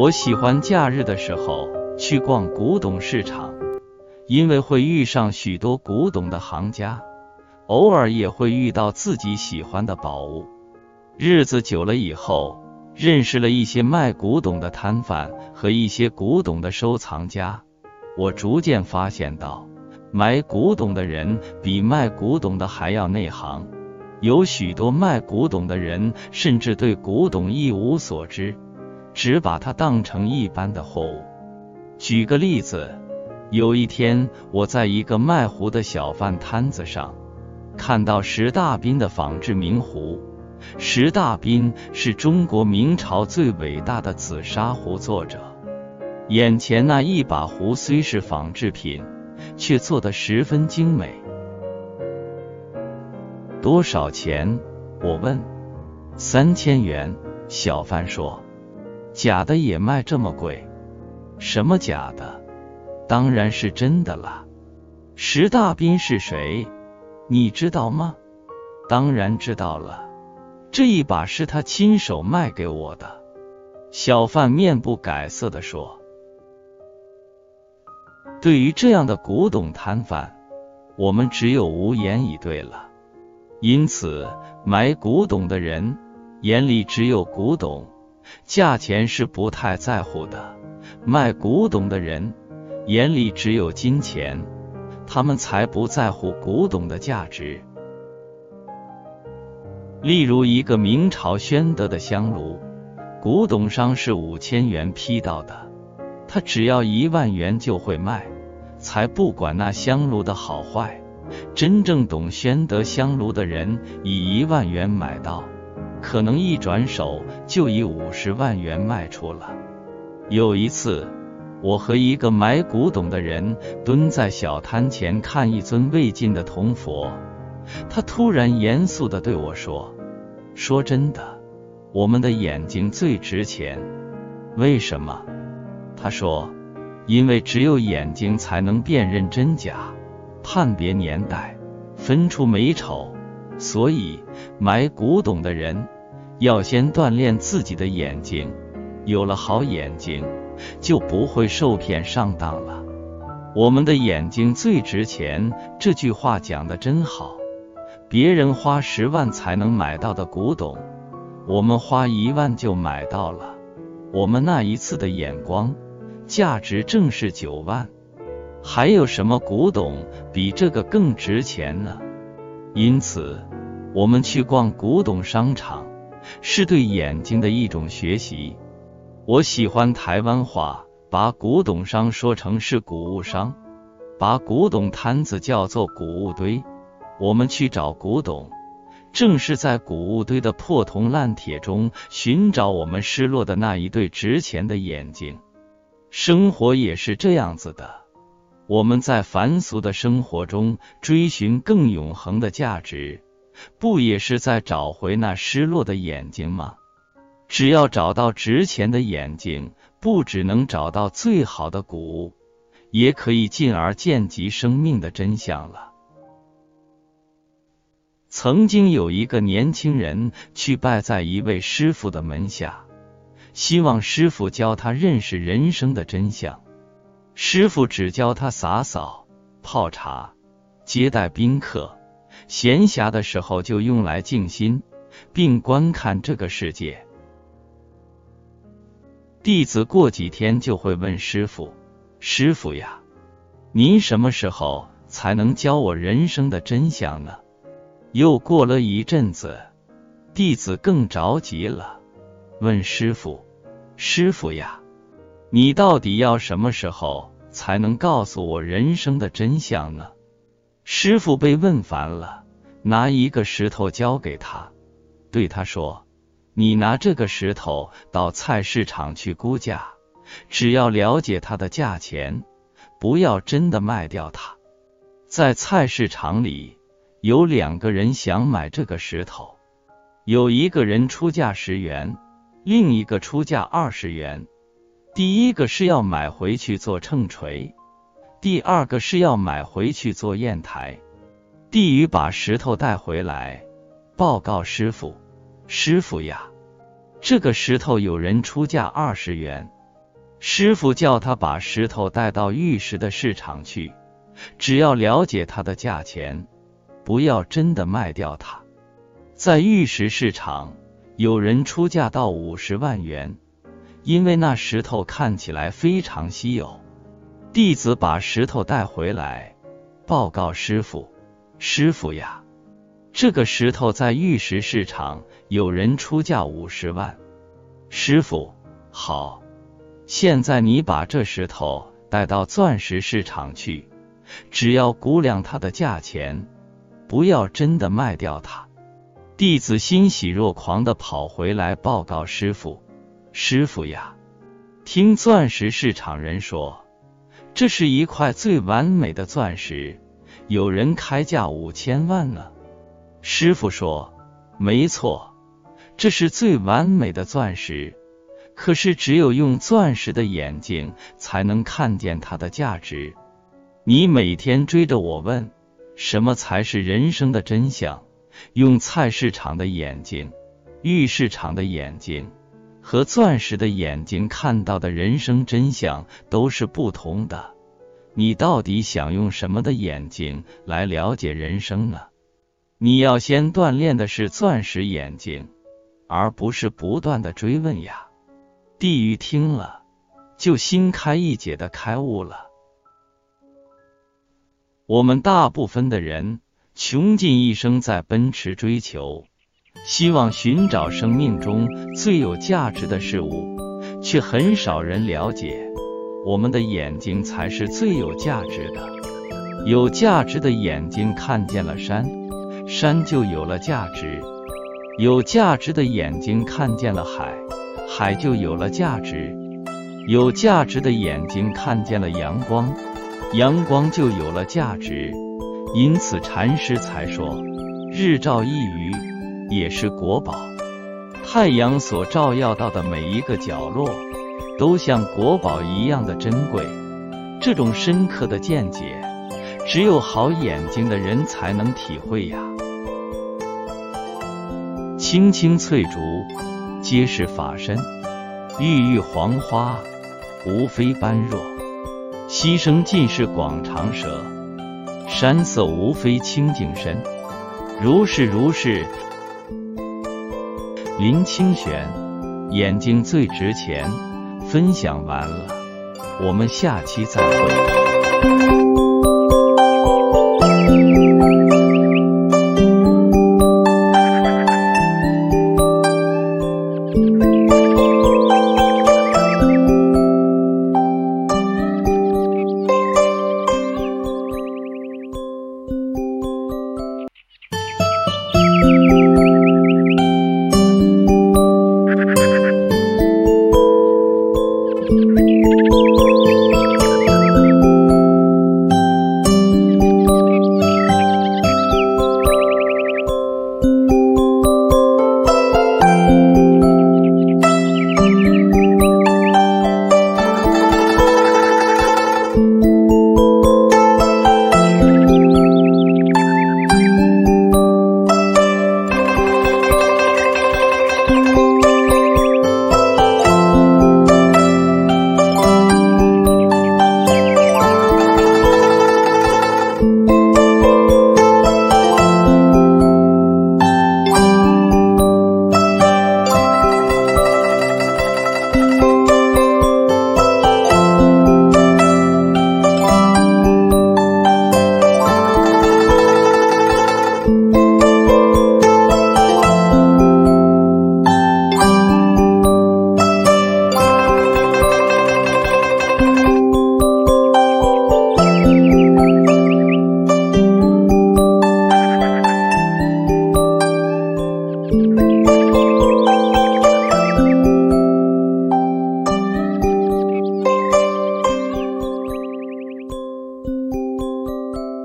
我喜欢假日的时候去逛古董市场，因为会遇上许多古董的行家，偶尔也会遇到自己喜欢的宝物。日子久了以后，认识了一些卖古董的摊贩和一些古董的收藏家，我逐渐发现到，买古董的人比卖古董的还要内行。有许多卖古董的人甚至对古董一无所知。只把它当成一般的货物。举个例子，有一天我在一个卖壶的小贩摊子上，看到石大彬的仿制明壶。石大彬是中国明朝最伟大的紫砂壶作者。眼前那一把壶虽是仿制品，却做得十分精美。多少钱？我问。三千元。小贩说。假的也卖这么贵？什么假的？当然是真的了。石大彬是谁？你知道吗？当然知道了。这一把是他亲手卖给我的。小贩面不改色的说：“对于这样的古董摊贩，我们只有无言以对了。因此，买古董的人眼里只有古董。”价钱是不太在乎的，卖古董的人眼里只有金钱，他们才不在乎古董的价值。例如，一个明朝宣德的香炉，古董商是五千元批到的，他只要一万元就会卖，才不管那香炉的好坏。真正懂宣德香炉的人，以一万元买到。可能一转手就以五十万元卖出了。有一次，我和一个买古董的人蹲在小摊前看一尊未进的铜佛，他突然严肃地对我说：“说真的，我们的眼睛最值钱。为什么？”他说：“因为只有眼睛才能辨认真假，判别年代，分出美丑。”所以，买古董的人要先锻炼自己的眼睛，有了好眼睛，就不会受骗上当了。我们的眼睛最值钱，这句话讲的真好。别人花十万才能买到的古董，我们花一万就买到了。我们那一次的眼光，价值正是九万。还有什么古董比这个更值钱呢？因此，我们去逛古董商场，是对眼睛的一种学习。我喜欢台湾话，把古董商说成是古物商，把古董摊子叫做古物堆。我们去找古董，正是在古物堆的破铜烂铁中寻找我们失落的那一对值钱的眼睛。生活也是这样子的。我们在凡俗的生活中追寻更永恒的价值，不也是在找回那失落的眼睛吗？只要找到值钱的眼睛，不只能找到最好的谷物，也可以进而见及生命的真相了。曾经有一个年轻人去拜在一位师傅的门下，希望师傅教他认识人生的真相。师傅只教他洒扫、泡茶、接待宾客，闲暇的时候就用来静心，并观看这个世界。弟子过几天就会问师傅：“师傅呀，您什么时候才能教我人生的真相呢？”又过了一阵子，弟子更着急了，问师傅：“师傅呀。”你到底要什么时候才能告诉我人生的真相呢？师傅被问烦了，拿一个石头交给他，对他说：“你拿这个石头到菜市场去估价，只要了解它的价钱，不要真的卖掉它。”在菜市场里，有两个人想买这个石头，有一个人出价十元，另一个出价二十元。第一个是要买回去做秤锤，第二个是要买回去做砚台。帝禹把石头带回来，报告师傅：“师傅呀，这个石头有人出价二十元，师傅叫他把石头带到玉石的市场去，只要了解它的价钱，不要真的卖掉它。在玉石市场，有人出价到五十万元，因为那石头看起来非常稀有。弟子把石头带回来，报告师傅：“师傅呀，这个石头在玉石市场有人出价五十万。”师傅，好。现在你把这石头带到钻石市场去，只要估量它的价钱，不要真的卖掉它。弟子欣喜若狂的跑回来报告师傅：“师傅呀，听钻石市场人说，这是一块最完美的钻石，有人开价五千万呢。”师傅说：“没错，这是最完美的钻石。”可是，只有用钻石的眼睛才能看见它的价值。你每天追着我问，什么才是人生的真相？用菜市场的眼睛、玉市场的眼睛和钻石的眼睛看到的人生真相都是不同的。你到底想用什么的眼睛来了解人生呢？你要先锻炼的是钻石眼睛，而不是不断的追问呀。地狱听了，就心开意解的开悟了。我们大部分的人穷尽一生在奔驰追求，希望寻找生命中最有价值的事物，却很少人了解，我们的眼睛才是最有价值的。有价值的眼睛看见了山，山就有了价值；有价值的眼睛看见了海。海就有了价值，有价值的眼睛看见了阳光，阳光就有了价值。因此禅师才说：“日照一隅也是国宝。”太阳所照耀到的每一个角落，都像国宝一样的珍贵。这种深刻的见解，只有好眼睛的人才能体会呀。青青翠竹。皆是法身，郁郁黄花，无非般若。溪声尽是广长舌，山色无非清净身。如是如是，林清玄，眼睛最值钱。分享完了我们下期再会。